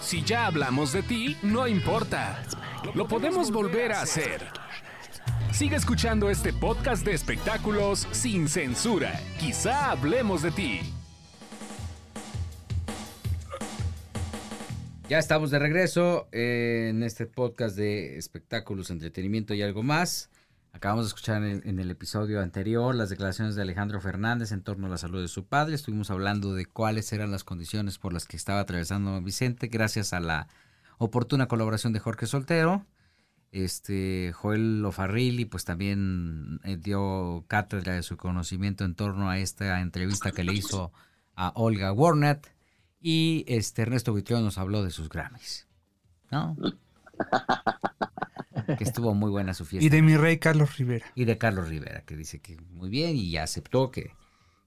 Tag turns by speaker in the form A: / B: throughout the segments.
A: Si ya hablamos de ti, no importa. Lo podemos volver a hacer. Sigue escuchando este podcast de espectáculos sin censura. Quizá hablemos de ti.
B: Ya estamos de regreso eh, en este podcast de espectáculos, entretenimiento y algo más. Acabamos de escuchar en, el episodio anterior las declaraciones de Alejandro Fernández en torno a la salud de su padre. Estuvimos hablando de cuáles eran las condiciones por las que estaba atravesando Vicente, gracias a la oportuna colaboración de Jorge Soltero. Este Joel Lofarrilli pues también eh, dio cátedra de su conocimiento en torno a esta entrevista que le hizo a Olga Warnett y este Ernesto Buitrón nos habló de sus Grammys. ¿No? que estuvo muy buena su fiesta.
C: Y de mi rey Carlos Rivera.
B: Y de Carlos Rivera, que dice que muy bien y ya aceptó que,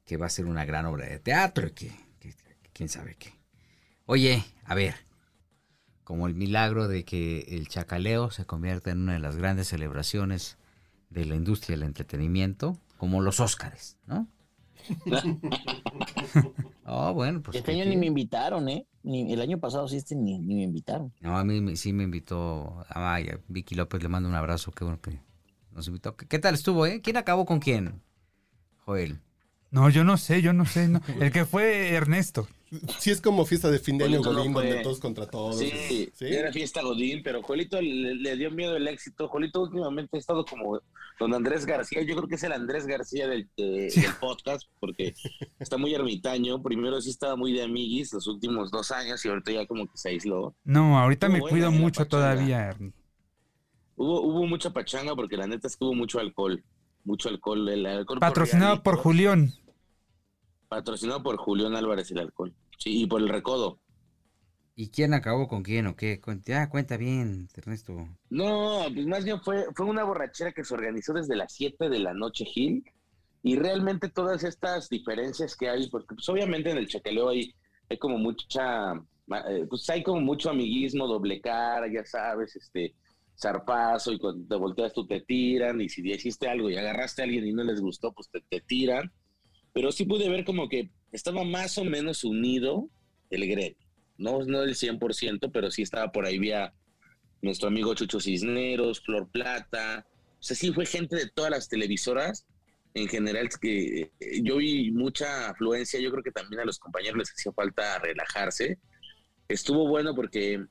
B: que va a ser una gran obra de teatro y que, que, que quién sabe qué. Oye, a ver, como el milagro de que el chacaleo se convierta en una de las grandes celebraciones de la industria del entretenimiento, como los Óscares, ¿no? oh, bueno, pues.
D: Este año ni me invitaron, ¿eh? Ni, el año pasado sí, este ni, ni me invitaron.
B: No, a mí sí me invitó. A Vicky López le mando un abrazo, qué bueno que nos invitó. ¿Qué tal estuvo, eh? ¿Quién acabó con quién? Joel.
C: No, yo no sé, yo no sé. No. El que fue Ernesto.
E: Sí, es como fiesta de fin de año Godín, donde todos contra todos.
F: Sí, ¿sí? era fiesta Godín, pero Jolito le, le, dio miedo el éxito. Jolito últimamente ha estado como don Andrés García. Yo creo que es el Andrés García del, de, sí. del podcast, porque está muy ermitaño. Primero sí estaba muy de amiguis los últimos dos años y ahorita ya como que se aisló.
C: No, ahorita me cuido mucho todavía, Ernie.
F: Hubo, hubo mucha pachanga porque la neta es que hubo mucho alcohol. Mucho alcohol. El alcohol
C: Patrocinado por, por Julián.
F: Patrocinado por Julián Álvarez el alcohol. Sí, y por el recodo.
B: ¿Y quién acabó con quién o qué? Ah, cuenta bien, Ernesto.
F: No, pues más bien fue, fue una borrachera que se organizó desde las 7 de la noche, Gil. Y realmente todas estas diferencias que hay, porque pues obviamente en el chaqueleo hay, hay como mucha, pues hay como mucho amiguismo, doble cara, ya sabes, este, zarpazo, y cuando te volteas tú te tiran, y si hiciste algo y agarraste a alguien y no les gustó, pues te, te tiran. Pero sí pude ver como que estaba más o menos unido el gremio. No, no del 100%, pero sí estaba por ahí, vía nuestro amigo Chucho Cisneros, Flor Plata. O sea, sí fue gente de todas las televisoras. En general, que yo vi mucha afluencia. Yo creo que también a los compañeros les hacía falta relajarse. Estuvo bueno porque,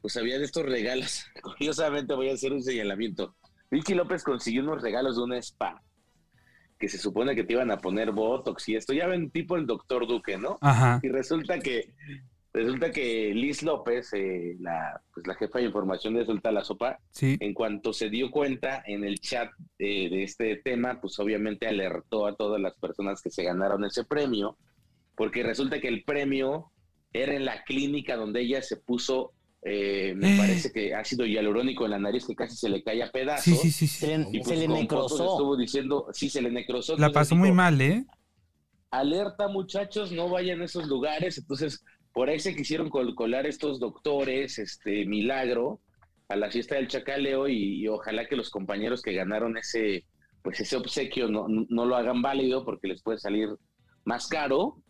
F: pues, había de estos regalos. Curiosamente, voy a hacer un señalamiento. Vicky López consiguió unos regalos de una spa que se supone que te iban a poner Botox y esto. Ya ven tipo el doctor Duque, ¿no?
C: Ajá.
F: Y resulta que resulta que Liz López, eh, la, pues la jefa de información de Suelta la Sopa,
C: sí.
F: en cuanto se dio cuenta en el chat eh, de este tema, pues obviamente alertó a todas las personas que se ganaron ese premio, porque resulta que el premio era en la clínica donde ella se puso eh, me eh. parece que ácido hialurónico en la nariz que casi se le cae a pedazos.
C: Sí, sí, sí. sí.
D: Se, y pues se le necrosó.
F: Estuvo diciendo, sí, se le necrosó.
C: La pasó muy mal, ¿eh?
F: Alerta, muchachos, no vayan a esos lugares. Entonces, por ahí se quisieron col colar estos doctores, este milagro, a la fiesta del chacaleo y, y, ojalá que los compañeros que ganaron ese, pues ese obsequio no, no lo hagan válido porque les puede salir más caro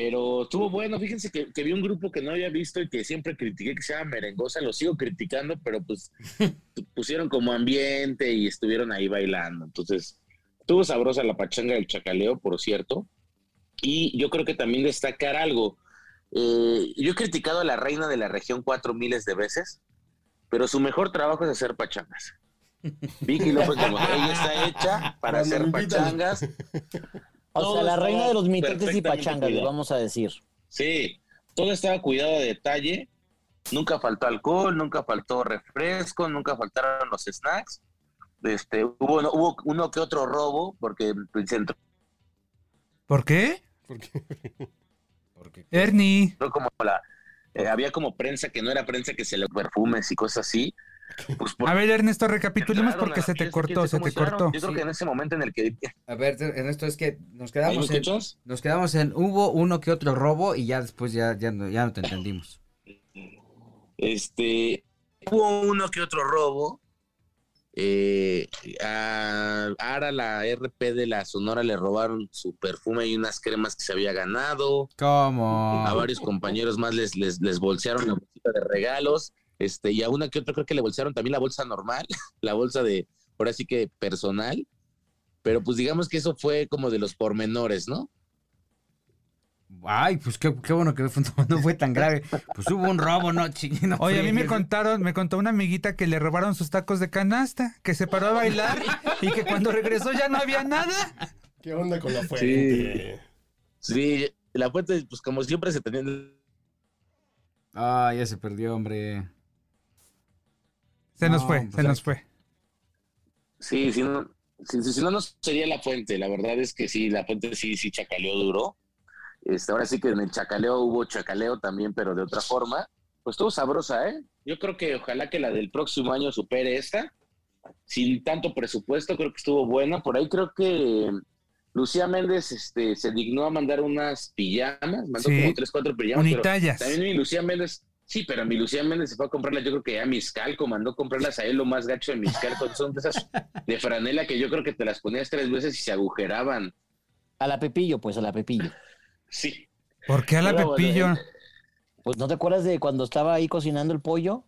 F: pero estuvo bueno, fíjense que, que, vi un grupo que no había visto y que siempre critiqué que se llama Merengosa, lo sigo criticando, pero pues pusieron como ambiente y estuvieron ahí bailando. Entonces, estuvo sabrosa la pachanga del chacaleo, por cierto. Y yo creo que también destacar algo. Eh, yo he criticado a la reina de la región cuatro miles de veces, pero su mejor trabajo es hacer pachangas. Vicky López, como ella está hecha para hacer pachangas.
D: O sea, la reina de los mitotes y pachangas, le vamos a decir.
F: Sí, todo estaba cuidado de detalle. Nunca faltó alcohol, nunca faltó refresco, nunca faltaron los snacks. Este, hubo, hubo uno que otro robo, porque el centro.
C: ¿Por qué?
E: ¿Por qué?
C: Porque, Ernie.
F: Como la, eh, había como prensa que no era prensa que se le perfumes y cosas así.
C: Pues a ver, Ernesto, recapitulemos porque se te cortó, se te cortó.
F: Yo creo que en ese momento en el que...
B: A ver, Ernesto, es que nos quedamos en... Nos quedamos en... Hubo uno que otro robo y ya después ya, ya, no, ya no te entendimos.
F: Este... Hubo uno que otro robo. Eh, a Ara, la RP de la Sonora, le robaron su perfume y unas cremas que se había ganado.
B: ¿Cómo?
F: A varios compañeros más les, les, les bolsearon la bolsita de regalos. Este, y a una que otra creo que le bolsearon también la bolsa normal, la bolsa de, ahora sí que personal. Pero pues digamos que eso fue como de los pormenores, ¿no?
B: Ay, pues qué, qué bueno que no, fue tan grave. Pues hubo un robo, ¿no? No
C: Oye, a mí me contaron, me contó una amiguita que le robaron sus tacos de canasta, que se paró a bailar y que cuando regresó ya no había nada.
E: ¿Qué onda con la fuente?
F: Sí, la fuente, pues como siempre se tenían
B: Ah, ya se perdió, hombre.
C: Se nos
B: No,
C: fue,
B: pues
C: se nos fue.
F: Sí, si no, si, si- si no, no sería la fuente. La verdad es que sí, la fuente sí, sí chacaleó duro. Este, ahora sí que en el chacaleo hubo chacaleo también, pero de otra forma. Pues estuvo sabrosa, ¿eh? Yo creo que ojalá que la del próximo año supere esta. Sin tanto presupuesto, creo que estuvo buena. Por ahí creo que Lucía Méndez este, se dignó a mandar unas pijamas, mandó
C: Sí.
F: como tres, cuatro pijamas. pero
C: Unitallas.
F: también Lucía Méndez, sí, pero mi Lucía Méndez se fue a comprarlas, yo creo que a Miscalco, mandó comprarlas a él lo más gacho de Miscalco, son de esas de franela que yo creo que te las ponías tres veces y se agujeraban.
D: A la Pepillo, pues a la Pepillo.
F: Sí.
C: ¿Por qué a la
F: Pero,
C: Pepillo?
F: eh,
D: Pues ¿no te acuerdas de cuando estaba ahí cocinando el pollo?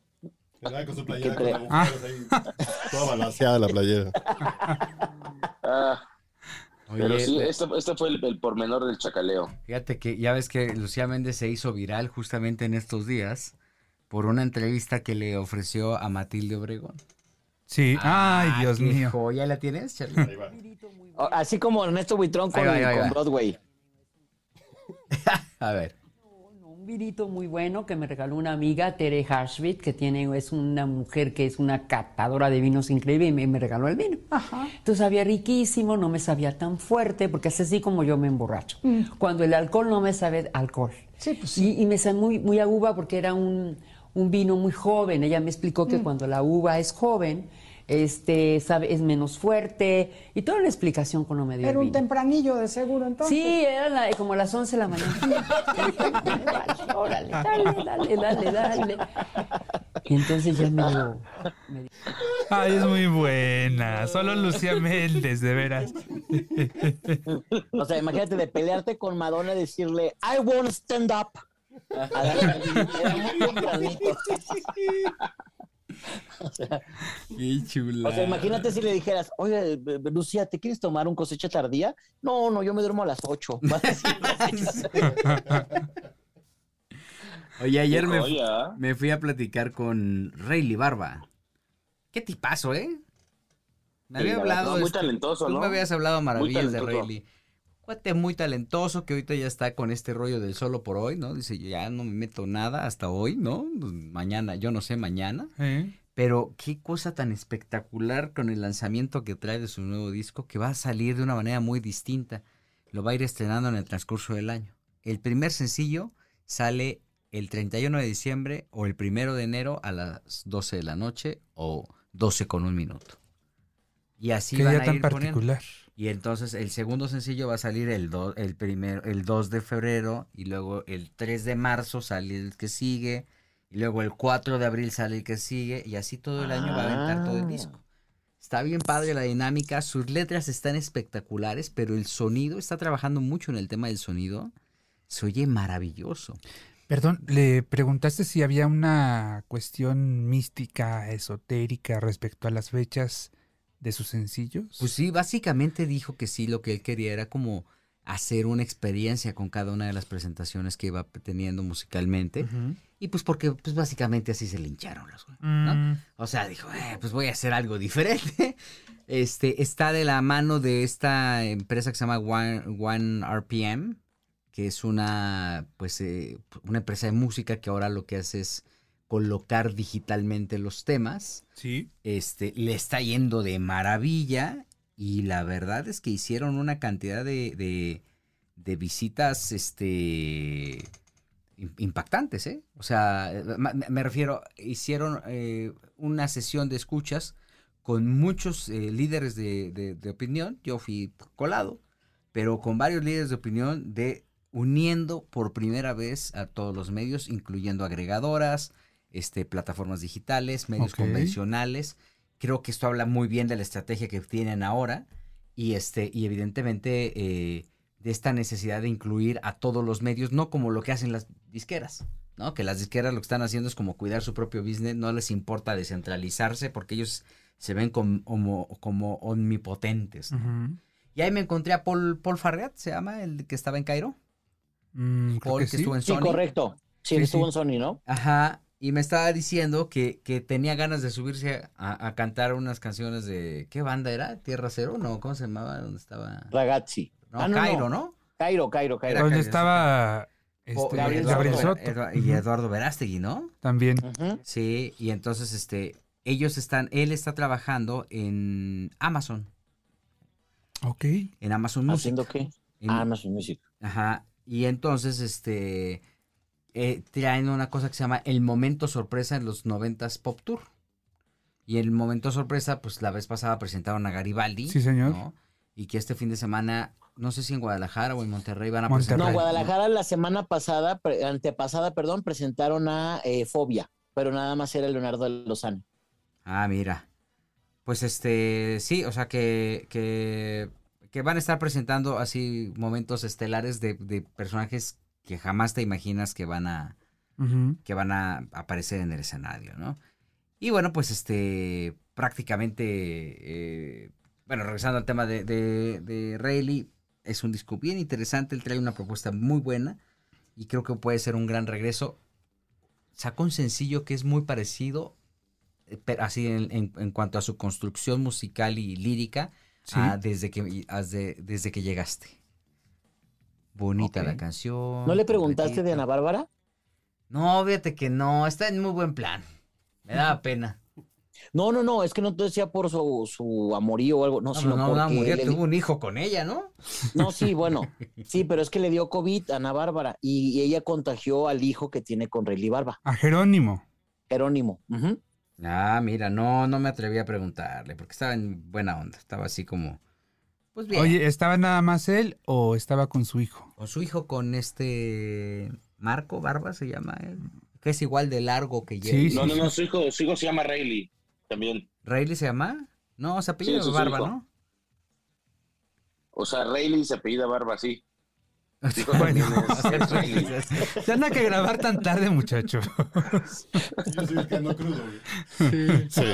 E: Con su playera
D: ¿Qué
E: con
D: cre-
E: agujeros ahí, toda balanceada la playera.
F: Ah,
B: Oye,
F: pero sí, esto, esto fue el, el pormenor del chacaleo.
B: fíjate que ya ves que Lucía Méndez se hizo viral justamente en estos días por una entrevista que le ofreció a Matilde Obregón.
C: Sí, ay,
B: Ah,
C: Dios
B: qué
C: mío.
B: joya la tienes, Charlie?
E: Ahí va.
D: O- Así como Ernesto Buitrón con,
B: va.
D: Broadway.
B: A ver.
G: Vinito muy bueno que me regaló una amiga, Tere Harshvit, que tiene, es una mujer que es una catadora de vinos increíble y me, me regaló el vino. Entonces sabía riquísimo, no me sabía tan fuerte, porque es así como yo me emborracho. Cuando el alcohol no me sabe alcohol. y, y me sabe muy, muy a uva porque era un, un vino muy joven. Ella me explicó que cuando la uva es joven, este, sabe, es menos fuerte y toda una explicación cuando me dio el
H: Era un
G: vino.
H: tempranillo de seguro entonces.
G: Sí, era la- como las 11 de la mañana. Órale, dale, dale, dale, dale. Y entonces ya me dio... me dio-
C: Ay, es muy buena. Solo Lucía Méndez, de veras.
D: O sea, imagínate de pelearte con Madonna y decirle, I won't stand up. Era muy tempranito. O sea,
B: Qué chula.
D: o sea, imagínate si le dijeras, oye, b- b- Lucía, ¿te quieres tomar un cosecha tardía? No, no, yo me duermo a las 8.
B: Oye, ayer me,
F: Joya.
B: me fui a platicar con Rayleigh Barba. Qué tipazo, ¿eh? Me
F: Sí,
B: había
F: la
B: hablado.
F: verdad, muy
B: este,
F: talentoso,
B: tú
F: ¿no?
B: me habías hablado maravillas de. Rayleigh. Cuate muy talentoso que ahorita ya está con este rollo del solo por hoy, ¿no? Dice, ya no me meto nada hasta hoy, ¿no? Pues, Mañana, yo no sé mañana.
C: ¿Eh?
B: Pero qué cosa tan espectacular con el lanzamiento que trae de su nuevo disco, que va a salir de una manera muy distinta. Lo va a ir estrenando en el transcurso del año. El primer sencillo sale el 31 de diciembre o el 1 de enero a las 12 de la noche o 12 con un minuto. Y así
C: Qué
B: van
C: día
B: a
C: tan
B: poniendo. Y entonces el segundo sencillo va a salir el, do- el, primero, el 2 de febrero y luego el 3 de marzo sale el que sigue y luego el 4 de abril sale el que sigue y así todo el año va a aventar todo el
D: Ah.
B: disco. Está bien padre la dinámica, sus letras están espectaculares, pero el sonido, está trabajando mucho en el tema del sonido, se oye maravilloso.
C: Perdón, le preguntaste si había una cuestión mística, esotérica respecto a las fechas de sus sencillos.
B: Pues sí, básicamente dijo que sí, lo que él quería era como hacer una experiencia con cada una de las presentaciones que iba teniendo musicalmente. Y pues porque pues básicamente así se le hincharon los güey, ¿no?
C: Mm,
B: O sea, dijo, eh, pues voy a hacer algo diferente. Este, está de la mano de esta empresa que se llama One, One RPM, que es una, pues, eh, una empresa de música que ahora lo que hace es colocar digitalmente los temas.
C: sí.
B: Este, le está yendo de maravilla y la verdad es que hicieron una cantidad de, de, de visitas, este, im- impactantes, ¿eh? O sea, eh, me refiero, hicieron eh, una sesión de escuchas con muchos eh, líderes de, de- de opinión, yo fui colado, pero con varios líderes de opinión de uniendo por primera vez a todos los medios, incluyendo agregadoras, este, plataformas digitales, medios convencionales, creo que esto habla muy bien de la estrategia que tienen ahora y, este, y evidentemente eh, de esta necesidad de incluir a todos los medios, no como lo que hacen las disqueras. ¿no? Que las disqueras lo que están haciendo es como cuidar su propio business, no les importa descentralizarse porque ellos se ven como, como, como omnipotentes. Y ahí me encontré a Paul, Paul Farriat, se llama, el que estaba en Cairo.
C: Mm,
B: Paul,
C: que
B: que,
C: sí.
B: estuvo en
D: Sí,
B: Sony.
D: correcto. Sí,
C: Sí,
D: estuvo
C: sí.
D: en Sony, ¿no?
B: Ajá. Y me estaba diciendo que, que tenía ganas de subirse a, a cantar unas canciones de. ¿Qué banda era? ¿Tierra Cero? No, ¿cómo se llamaba? ¿Dónde estaba?
D: Ragazzi.
B: No,
D: Ah, no,
B: Cairo,
D: no.
B: ¿no?
D: Cairo, Cairo, Cairo.
B: Era
C: Donde
B: Cairo,
C: estaba este,
D: Gabriel
C: Gabriel,
D: Soto.
B: Y. Eduardo Verástegui, ¿no?
C: También.
D: Ujú.
B: Sí, y entonces este. Ellos están, él está trabajando en Amazon,
C: Ok.
B: en Amazon Music.
D: ¿Haciendo qué?
B: En-
D: Amazon Music.
B: Ajá. Y entonces, este, eh, traen una cosa que se llama el momento sorpresa en los 90s Pop Tour. Y el momento sorpresa, pues la vez pasada presentaron a Garibaldi.
C: Sí, señor.
B: ¿no? Y que este fin de semana, no sé si en Guadalajara o en Monterrey van a
C: Monterrey.
B: presentar.
D: No, Guadalajara la semana pasada, pre- antepasada, perdón, presentaron a eh, Fobia, pero nada más era Leonardo Lozano.
B: Ah, mira. Pues este, sí, o sea que, que, que van a estar presentando así momentos estelares de, de personajes que jamás te imaginas que van a, que van a aparecer en el escenario, ¿no? Y bueno, pues este, prácticamente, eh, bueno, regresando al tema de, de, de Rayleigh, es un disco bien interesante, él trae una propuesta muy buena y creo que puede ser un gran regreso. Sacó un sencillo que es muy parecido, eh, pero así en, en- en cuanto a su construcción musical y lírica,
C: Sí.
B: a desde, que, a de- desde que llegaste. Bonita la canción.
D: ¿No le preguntaste de. Ana Bárbara?
B: No, fíjate que no, está en muy buen plan. Me da pena.
D: No, no, no, es que no te decía por su, su amorío o algo, no,
B: No,
D: sino
B: no, no,
D: porque
B: murió,
D: le-
B: tuvo un hijo con ella, ¿no?
D: No, sí, bueno, sí, pero es que le dio COVID a Ana Bárbara y, y ella contagió al hijo que tiene con Rayleigh Barba,
C: A Jerónimo.
D: Jerónimo.
B: Ah, mira, no, no me atreví a preguntarle, porque estaba en buena onda, estaba así como, pues bien.
C: Oye, ¿estaba nada más él o estaba con su hijo?
B: Con su hijo, con este Marco Barba se llama él, que es igual de largo que
C: Sí,
B: Jerry.
C: sí.
F: No, no, no, su hijo, su hijo se llama Rayleigh también.
B: ¿Rayleigh se llama? No, se apellida
F: Sí, es
B: Barba. ¿no?
F: O sea, Rayleigh se apellida Barba, sí.
C: Bueno.
F: es- es.
C: Se anda que grabar tan tarde, muchacho.
E: Yo soy el que ando crudo, güey. Sí.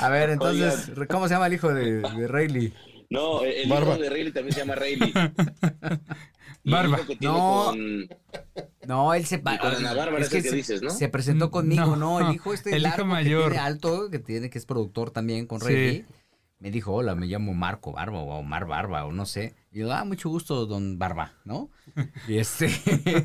B: A ver, entonces, ¿cómo se llama el hijo de, de Rayleigh?
F: No, el
E: Barba.
F: hijo de Rayleigh también se llama Rayleigh.
C: Barba.
F: que
B: No.
F: con-
B: No, él se...
F: Con Ana Bárbara es el que
B: se,
F: dices, ¿no?
B: se presentó conmigo,
C: No,
B: no, el hijo este
C: el hijo
B: que
C: mayor.
B: tiene alto, que tiene, que es productor también con
C: Sí.
B: Rayleigh, me dijo, hola, me llamo Marco Barba o Omar Barba o no sé. Y yo, ah, mucho gusto, don Barba, ¿no? Y este,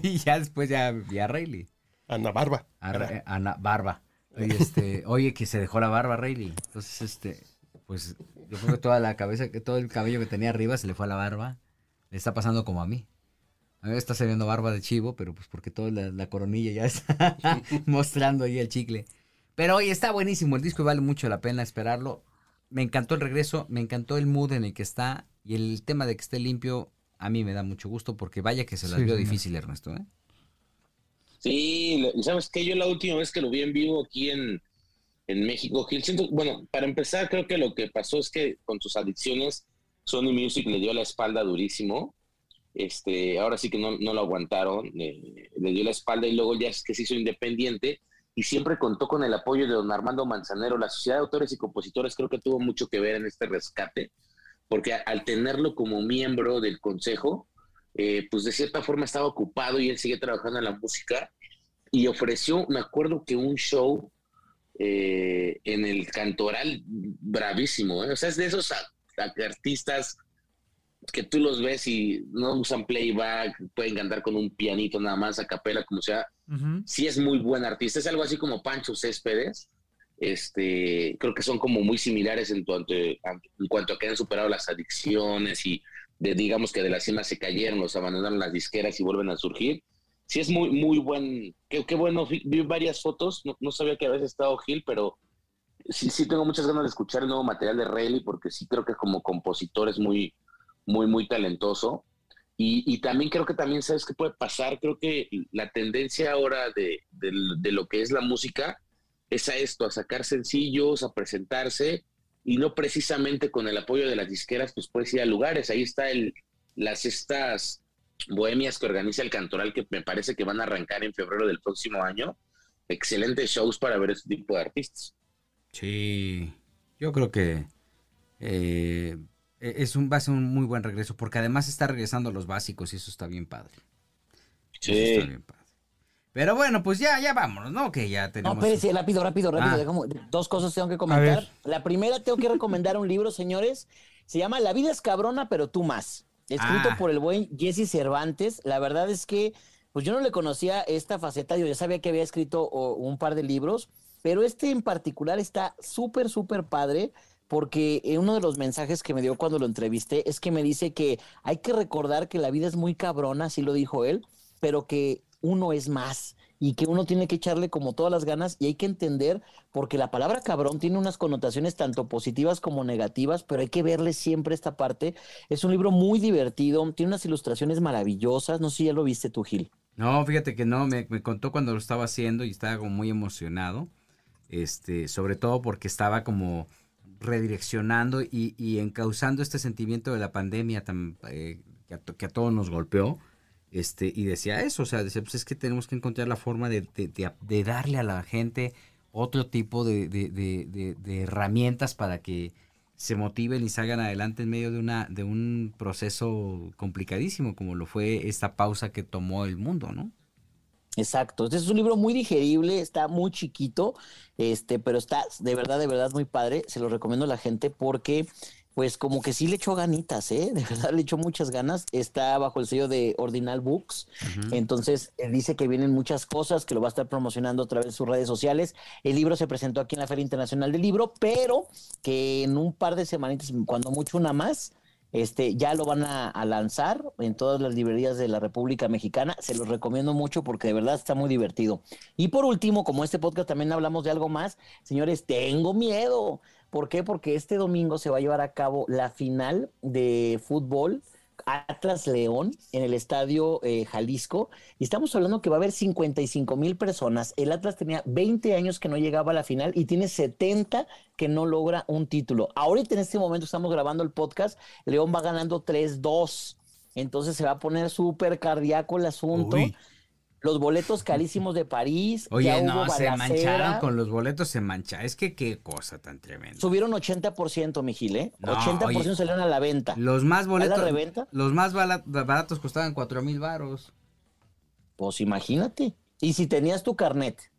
B: y ya después ya vi a Rayleigh,
E: Ana Barba.
B: Ra- Ana Barba. Y este, oye, que se dejó la barba Rayleigh. Entonces, este, pues yo creo que toda la cabeza, que todo el cabello que tenía arriba se le fue a la barba. Le está pasando como a mí. A mí me está saliendo barba de chivo, pero pues porque toda la, la coronilla ya está mostrando ahí el chicle. Pero oye, está buenísimo el disco y vale mucho la pena esperarlo. Me encantó el regreso, me encantó el mood en el que está y el tema de que esté limpio a mí me da mucho gusto porque vaya que se las
C: Sí,
B: vio
C: señor.
B: difícil Ernesto, ¿eh?
F: Sí, sabes que yo la última vez que lo vi en vivo aquí en, en México, Gil, siento, bueno, para empezar, creo que lo que pasó es que con sus adicciones, Sony Music le dio la espalda durísimo. Este, ahora sí que no, no lo aguantaron, eh, le dio la espalda y luego ya es que se hizo independiente y siempre contó con el apoyo de don Armando Manzanero. La Sociedad de Autores y Compositores creo que tuvo mucho que ver en este rescate, porque al tenerlo como miembro del consejo, eh, pues de cierta forma estaba ocupado y él sigue trabajando en la música y ofreció, me acuerdo que un show eh, en el Cantoral bravísimo, ¿eh? o sea, es de esos a- a- artistas que tú los ves y no usan playback, pueden cantar con un pianito nada más a capela, como sea, sí es muy buen artista, es algo así como Pancho Céspedes, este, creo que son como muy similares en cuanto, en cuanto a que han superado las adicciones y de, digamos que de la cima se cayeron, los abandonaron las disqueras y vuelven a surgir. Sí es muy, muy buen, qué, bueno, vi varias fotos, no, sabía que habías estado Gil, pero sí, sí tengo muchas ganas de escuchar el nuevo material de Rayleigh porque sí creo que como compositor es muy, muy, muy talentoso. Y, y también creo que también sabes qué puede pasar. Creo que la tendencia ahora de, de- de lo que es la música es a esto, a sacar sencillos, a presentarse y no precisamente con el apoyo de las disqueras, pues puedes ir a lugares. Ahí está el, las estas bohemias que organiza el Cantoral que me parece que van a arrancar en febrero del próximo año. Excelentes shows para ver este tipo de artistas.
B: Sí, yo creo que eh, es un, va a ser un muy buen regreso porque además está regresando a los básicos y eso está bien padre.
F: Sí.
B: Eso está bien padre. Pero bueno, pues ya, ya vámonos, ¿no? Que ya
D: No,
B: tenemos.
D: espérese, rápido, rápido, rápido.
B: Ah.
D: déjame- dos cosas tengo que comentar. La primera, tengo que recomendar un libro, señores. Se llama La vida es cabrona, pero tú más. Escrito
B: Ah.
D: por el buen Jesse Cervantes. La verdad es que, pues yo no le conocía esta faceta. Yo ya sabía que había escrito o, un par de libros, pero este en particular está súper, súper padre. Porque eh, uno de los mensajes que me dio cuando lo entrevisté es que me dice que hay que recordar que la vida es muy cabrona, así lo dijo él, pero que uno es más y que uno tiene que echarle como todas las ganas y hay que entender porque la palabra cabrón tiene unas connotaciones tanto positivas como negativas, pero hay que verle siempre esta parte. Es un libro muy divertido, tiene unas ilustraciones maravillosas, no sé si ya lo viste tú, Gil.
B: No, fíjate que no, me, me contó cuando lo estaba haciendo y estaba como muy emocionado. Este, sobre todo porque estaba como redireccionando y, y encauzando este sentimiento de la pandemia tan, eh, que, a, que a todos nos golpeó. Este, y decía eso, o sea, decía, pues es que tenemos que encontrar la forma de, de- darle a la gente otro tipo de herramientas para que se motiven y salgan adelante en medio de una de un proceso complicadísimo como lo fue esta pausa que tomó el mundo, ¿no?
D: Exacto, este es un libro muy digerible, está muy chiquito, este, pero está de verdad, de verdad muy padre. Se lo recomiendo a la gente porque, pues, como que sí le echó ganitas, ¿eh? De verdad le echó muchas ganas. Está bajo el sello de Ordinal Books. Entonces, eh, dice que vienen muchas cosas, que lo va a estar promocionando a través de sus redes sociales. El libro se presentó aquí en la Feria Internacional del Libro, pero que en un par de semanitas, cuando mucho una más, este, ya lo van a, a lanzar en todas las librerías de la República Mexicana. Se los recomiendo mucho porque de verdad está muy divertido. Y por último, como este podcast también hablamos de algo más, señores, tengo miedo. ¿Por qué? Porque este domingo se va a llevar a cabo la final de fútbol Atlas León en el estadio eh, Jalisco y estamos hablando que va a haber 55 mil personas. El Atlas tenía 20 años que no llegaba a la final y tiene 70 que no logra un título. Ahorita en este momento estamos grabando el podcast, León va ganando 3-2. Entonces se va a poner súper cardíaco el asunto. Los boletos carísimos de París. ya
B: Oye,
D: hubo
B: no, se mancharon con los boletos, se mancha. Es que qué cosa tan tremenda.
D: Subieron 80%, mi Gil, ¿eh?
B: No,
D: 80%
B: oye.
D: salieron a la venta.
B: Los más boletos,
D: la reventa?
B: los más baratos costaban cuatro mil varos.
D: Pues imagínate. Y si tenías tu carnet,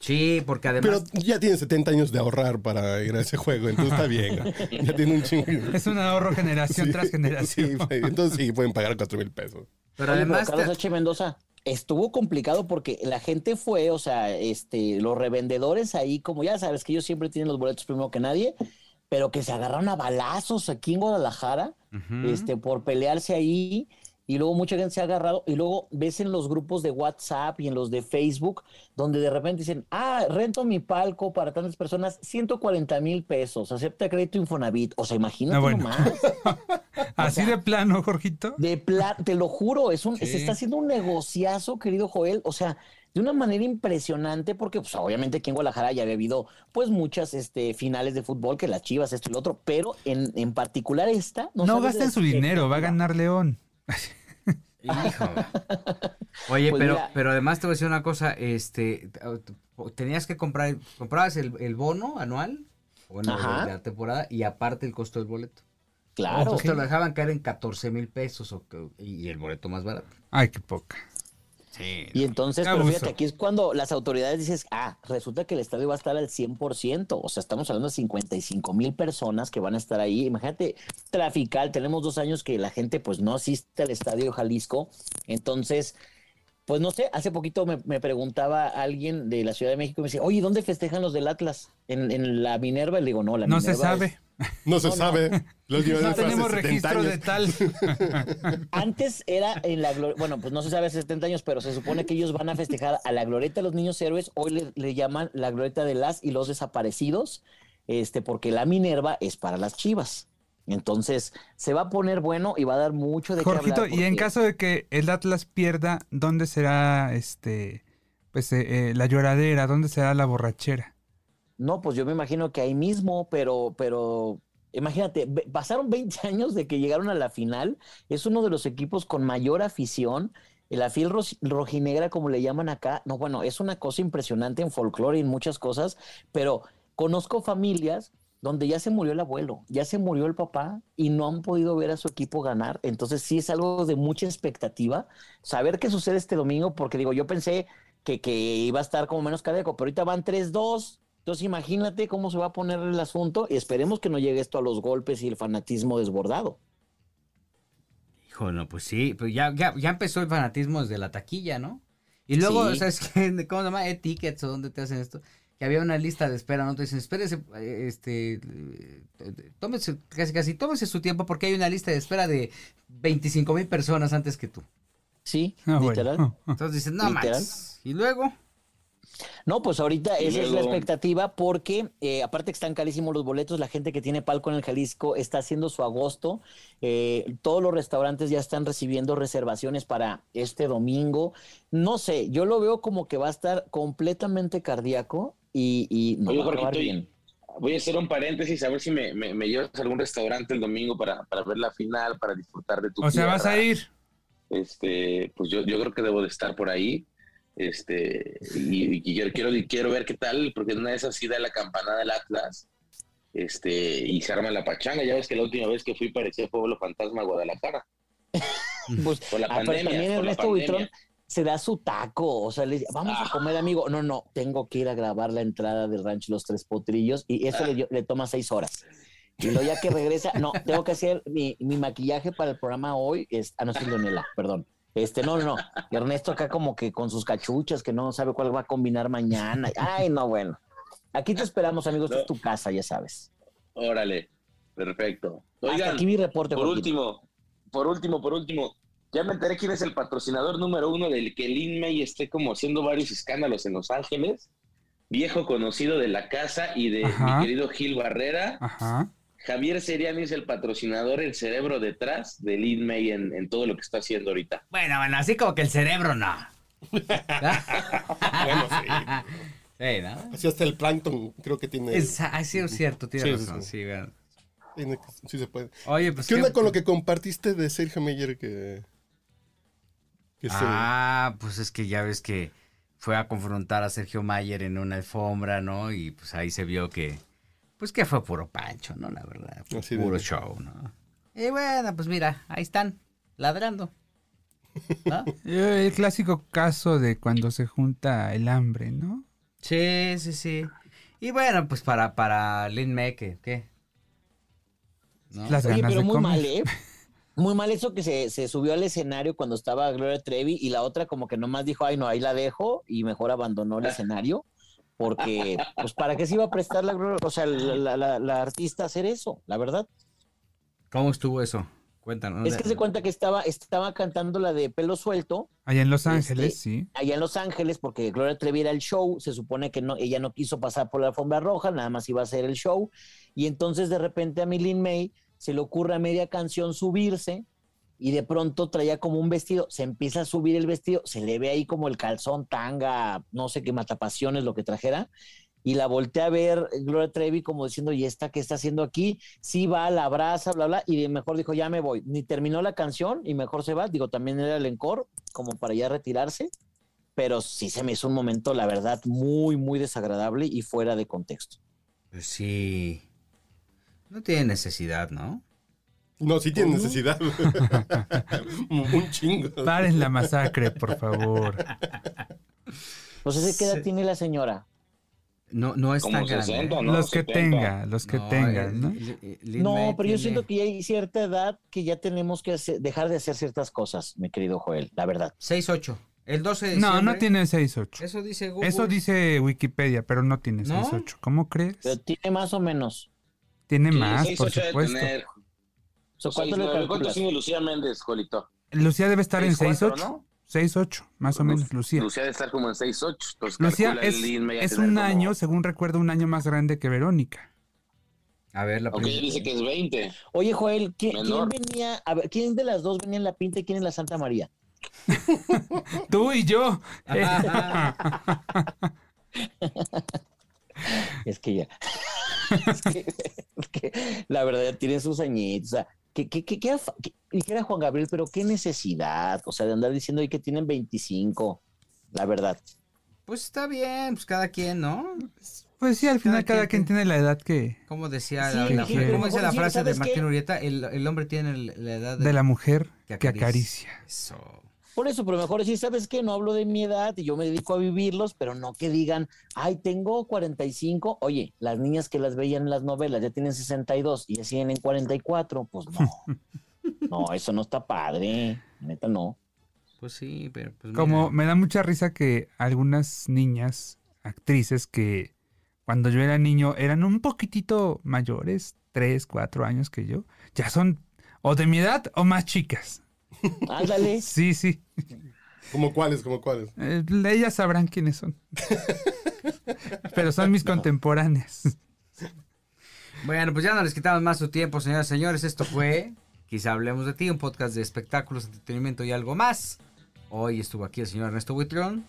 B: Sí, porque
E: Pero
B: además
E: ya tiene 70 años de ahorrar para ir a ese juego, entonces está bien. Ya tiene un chingo.
C: Es un ahorro generación
E: Sí,
C: tras generación.
E: sí, entonces sí, pueden pagar 4 mil pesos.
B: pero
D: Oye, pero
B: además
D: Carlos
B: te-
D: H. Mendoza, estuvo complicado porque la gente fue, o sea, este, los revendedores ahí, como ya sabes que ellos siempre tienen los boletos primero que nadie, pero que se agarraron a balazos aquí en Guadalajara, este, por pelearse ahí, y luego mucha gente se ha agarrado, y luego ves en los grupos de WhatsApp y en los de Facebook, donde de repente dicen, ah, rento mi palco para tantas personas, 140 mil pesos, acepta crédito Infonavit, o sea, imagínate
C: Ah, bueno.
D: nomás.
C: Así de plano, Jorgito.
D: De pla- te lo juro, es un,
B: Sí.
D: se está haciendo un negociazo, querido Joel, o sea, de una manera impresionante, porque pues obviamente aquí en Guadalajara ya había habido pues muchas este, finales de fútbol, que las chivas, esto y lo otro, pero en, en particular esta...
C: No,
D: sabes
C: gasten su dinero, va a ganar León.
B: Hijo. Oye,
D: Pues
B: pero,
D: mira.
B: pero además te voy a decir una cosa, este, tenías que comprar, comprabas el, el bono anual, bueno,
D: Ajá.
B: de la temporada, y aparte el costo del boleto.
D: Claro.
B: Entonces te lo dejaban caer en 14 mil pesos o y el boleto más barato.
C: Ay, qué poca.
B: Sí.
D: Y entonces, pero fíjate, aquí es cuando las autoridades dices, ah, resulta que el estadio va a estar al 100%, o sea, estamos hablando de 55 mil personas que van a estar ahí. Imagínate, trafical, tenemos dos años que la gente pues no asiste al estadio Jalisco, entonces, pues no sé, hace poquito me, me preguntaba alguien de la Ciudad de México y me decía, oye, ¿dónde festejan los del Atlas? ¿En, en la Minerva? Y le digo, no, la
C: No
D: Minerva
C: se sabe.
D: es-
E: No se
D: No, no.
E: sabe. Los
C: No
E: hace
C: tenemos
E: 70
C: registro
E: años.
C: de tal.
D: Antes era en la bueno, pues no se sabe hace 70 años, pero se supone que ellos van a festejar a la glorieta de los niños héroes. Hoy le, le llaman la glorieta de las y los desaparecidos, este, porque la Minerva es para las chivas. Entonces, se va a poner bueno y va a dar mucho de qué
C: Jorgito,
D: hablar.
C: y en caso de que el Atlas pierda, ¿dónde será este pues eh, eh, la lloradera? ¿Dónde será la borrachera?
D: No, pues yo me imagino que ahí mismo, pero, pero imagínate, pasaron 20 años de que llegaron a la final. Es uno de los equipos con mayor afición. La fiel ros- rojinegra, como le llaman acá, no, bueno, es una cosa impresionante en folclore y en muchas cosas, pero conozco familias donde ya se murió el abuelo, ya se murió el papá y no han podido ver a su equipo ganar. Entonces sí es algo de mucha expectativa. Saber qué sucede este domingo, porque digo, yo pensé que, que iba a estar como menos cardíaco, pero ahorita van 3-2. Entonces imagínate cómo se va a poner el asunto y esperemos que no llegue esto a los golpes y el fanatismo desbordado.
B: Hijo, no, pues sí, pues ya, ya, ya empezó el fanatismo desde la taquilla, ¿no? Y luego,
D: Sí.
B: ¿sabes qué? ¿Cómo se llama? E-Tickets o dónde te hacen esto. Que había una lista de espera, ¿no? Te dicen, espérese, eh, este, eh, tómese, casi, casi, tómese su tiempo porque hay una lista de espera de 25 mil personas antes que tú.
D: Sí,
C: Ah, bueno.
D: literal.
B: Entonces dices, no más. Y luego,
D: No, pues ahorita
F: Y
D: esa es la expectativa porque eh, aparte que están carísimos los boletos, la gente que tiene palco en el Jalisco está haciendo su agosto. eh, todos los restaurantes ya están recibiendo reservaciones para este domingo. No sé, yo lo veo como que va a estar completamente cardíaco y, y no
F: Oye,
D: va a acabar bien.
F: Voy a hacer un paréntesis a ver si me, me, me llevas a algún restaurante el domingo para, para ver la final, para disfrutar de tu
C: O sea, vas a ir.
F: Este, pues yo, yo creo que debo de estar por ahí. Este, y, y quiero, quiero, quiero ver qué tal, porque una de esas sí da la campanada del Atlas. Este, y se arma la pachanga. Ya ves que la última vez que fui parecía Pueblo Fantasma Guadalajara.
D: Pues,
F: Por la
D: ah, pero también Ernesto Buitrón se da su taco, o sea, le dice, vamos a
F: Ah.
D: comer, amigo. No, no, tengo que ir a grabar la entrada del rancho Los Tres Potrillos y eso
F: Ah.
D: le, le toma seis horas. Y luego ya que regresa, no, tengo que hacer mi, mi maquillaje para el programa hoy. Es, ah, no, soy Leonela, perdón. Este, no, no, no. Ernesto acá como que con sus cachuchas, que no sabe cuál va a combinar mañana. Ay, no, bueno. Aquí te esperamos, amigos. Esta es tu casa, ya sabes.
F: Órale, perfecto.
D: Hasta
F: Oigan,
D: aquí mi reporte,
F: por
D: Joaquín.
F: último, por último, por último, ya me enteré quién es el patrocinador número uno del que Lin May esté como haciendo varios escándalos en Los Ángeles. Viejo conocido de la casa y de
C: Ajá.
F: mi querido Gil Barrera.
C: Ajá.
F: Javier Seriani es el patrocinador, el cerebro detrás de Lin May en, en todo lo que está haciendo ahorita.
B: bueno, bueno, así como que el cerebro no.
E: Bueno, sí.
B: Sí, ¿no?
E: Así hasta el plancton creo que tiene.
B: Es, ah, sí, es cierto,
E: Sí, sí,
B: razón.
E: sí.
B: Sí, bueno.
E: tiene- sí se puede.
B: Oye, pues.
E: ¿Qué onda con lo que compartiste de Sergio Meyer que... que se-
B: Ah, pues es que ya ves que fue a confrontar a Sergio Mayer en una alfombra, ¿no? Y pues ahí se vio que, pues que fue puro pancho, ¿no? La verdad, fue
E: Así de-
B: puro show, ¿no? Y bueno, pues mira, ahí están, ladrando. ¿No?
C: Eh, El clásico caso de cuando se junta el hambre, ¿no?
B: Sí, sí, sí. Y bueno, pues para, para Lin May, ¿qué? ¿Qué? ¿No?
C: Las
D: Oye,
C: ganas
D: pero
C: de
D: muy
C: comer.
D: mal, ¿eh? Muy mal eso que se, se subió al escenario cuando estaba Gloria Trevi y la otra como que nomás dijo, ay no, ahí la dejo y mejor abandonó el escenario porque, pues, ¿para qué se iba a prestar la, Gloria- o sea, la, la- la- la artista a hacer eso? La verdad.
B: ¿Cómo estuvo eso? Cuéntanos.
D: Es que se cuenta que estaba, estaba cantando la de pelo suelto
C: Allá en Los
D: Este,
C: Ángeles, sí.
D: allá en Los Ángeles porque Gloria Trevi era el show, se supone que no, ella no quiso pasar por la alfombra roja, nada más iba a hacer el show y entonces de repente a Millie May se le ocurre a media canción subirse y de pronto traía como un vestido, se empieza a subir el vestido, se le ve ahí como el calzón, tanga, no sé qué matapasiones, lo que trajera, y la voltea a ver Gloria Trevi como diciendo, ¿y esta qué está haciendo aquí? Sí va, la abraza, bla, bla, y mejor dijo, ya me voy. Ni terminó la canción y mejor se va, digo, también era el encore, como para ya retirarse, pero sí se me hizo un momento, la verdad, muy, muy desagradable y fuera de contexto.
B: Pues sí. No tiene necesidad, ¿no?
E: No, sí tiene necesidad. Un chingo.
C: Paren la masacre, por favor.
D: Pues ese qué edad
B: Sí.
D: tiene la señora.
B: No, no es tan grande.
F: 60, ¿no?
C: los que
F: 70.
C: tenga, los que
B: No,
C: tengan,
B: eh,
C: ¿no?
D: No, pero yo siento que ya hay cierta edad que ya tenemos que hacer- dejar de hacer ciertas cosas, mi querido Joel, la verdad.
B: 6-8. El 12 de
C: No, no tiene 6-8.
B: Eso dice Google.
C: Eso dice Wikipedia, pero no tiene
B: ¿No?
C: 6-8. ¿Cómo crees?
D: Pero tiene más o menos.
C: Tiene
F: Sí,
C: más, por supuesto.
F: tener.
D: ¿Cuánto
F: tiene Lucía Méndez, Jolito?
C: Lucía debe estar en
F: Seis, cuatro,
C: 6-8.
F: ¿no?
C: 6-8, más o menos, Lucía.
F: Lucía debe estar como en 6'8". Entonces
C: Lucía es, es un
F: como-
C: año, según recuerdo, un año más grande que Verónica.
B: A ver, la
F: Ok,
B: pregunta.
F: dice que es 20.
D: Oye, Joel, ¿quién, venía? A ver, ¿quién de las dos venía en la pinta y quién en la Santa María?
C: Tú y yo.
D: Es que ya. es, que, es que la verdad ya tienen sus añitos. O sea, que, que, que, que, afa- que- dijera Juan Gabriel, pero qué necesidad. O sea, de andar diciendo ahí que tienen 25. La verdad.
B: Pues está bien, pues cada quien, ¿no?
C: Pues sí, al final
B: Cada
C: cada
B: quien
C: quien tiene la edad que
B: Como decía,
D: Sí,
B: la, la-
C: sí, pero
B: ¿cómo dice la frase de
D: ¿sabes
B: Martín
D: qué?
B: Urieta? El, el hombre tiene la edad
C: de la mujer
B: que
C: que
B: acaricia.
C: acaricia.
B: Eso.
D: Por eso, pero mejor decir, ¿sabes qué? No hablo de mi edad y yo me dedico a vivirlos, pero no que digan, ay, tengo 45. Oye, las niñas que las veían en las novelas ya tienen 62 y ya siguen en 44. Pues no. No, eso no está padre. Neta, no.
B: Pues sí, pero pues
C: Como me da mucha risa que algunas niñas, actrices que cuando yo era niño eran un poquitito mayores, tres, cuatro años que yo, ya son o de mi edad o más chicas.
D: Ándale.
C: Sí, sí.
E: ¿Como cuáles? ¿Como cuáles?
C: Eh, ellas sabrán quiénes son. Pero son mis contemporáneas.
B: Bueno, pues ya no les quitamos más su tiempo, señoras y señores. Esto fue Quizá Hablemos de Ti, un podcast de espectáculos, entretenimiento y algo más. Hoy estuvo aquí el señor Ernesto Buitrón.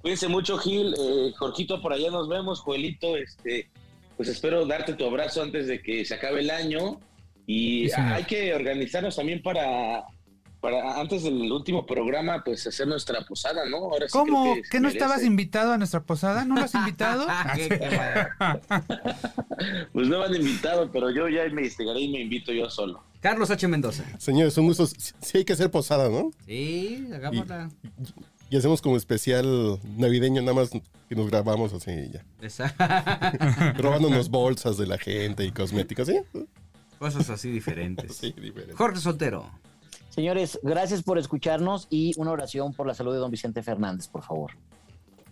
F: Cuídense mucho, Gil. Eh, Jorgito, por allá nos vemos. Joelito, este, pues espero darte tu abrazo antes de que se acabe el año. Y
C: Sí,
F: hay que organizarnos también para, para antes del último programa, pues hacer nuestra posada, ¿no? Ahora sí
C: ¿Cómo?
F: creo que se
C: ¿Que no estabas invitado a nuestra posada? ¿No lo has invitado? Ah.
F: Pues no me han invitado, pero yo ya me investigaré y me invito yo solo.
B: Carlos H. Mendoza.
E: Señores, un gusto. Sí hay que hacer posada, ¿no?
B: Sí, hagámosla.
E: Y hacemos como especial navideño, nada más que nos grabamos así y ya. Robándonos bolsas de la gente y cosméticos, ¿sí?
B: Cosas así diferentes.
E: Sí, diferente.
B: Jorge Soltero.
D: Señores, gracias por escucharnos y una oración por la salud de don Vicente Fernández, por favor.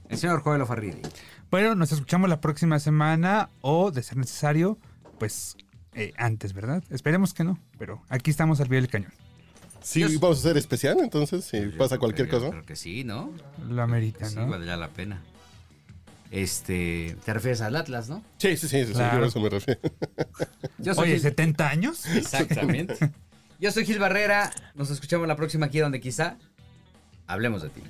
B: El señor Joel Farridi.
C: Bueno, nos escuchamos la próxima semana o, de ser necesario, pues eh, antes, ¿verdad? Esperemos que no, pero aquí estamos al pie del cañón.
E: Sí, vamos a hacer especial, entonces, si pasa cualquier cosa.
B: Creo que sí, ¿no?
C: Lo amerita,
B: Sí,
C: ¿no?
B: valdría la pena. Este, te refieres al Atlas, ¿no?
E: Sí, sí, sí, sí,
C: Claro.
E: a eso me refiero.
B: Yo soy
C: Oye,
B: Gil-
C: 70 años.
B: Exactamente. Yo soy Gil Barrera. Nos escuchamos la próxima aquí donde quizá hablemos de ti.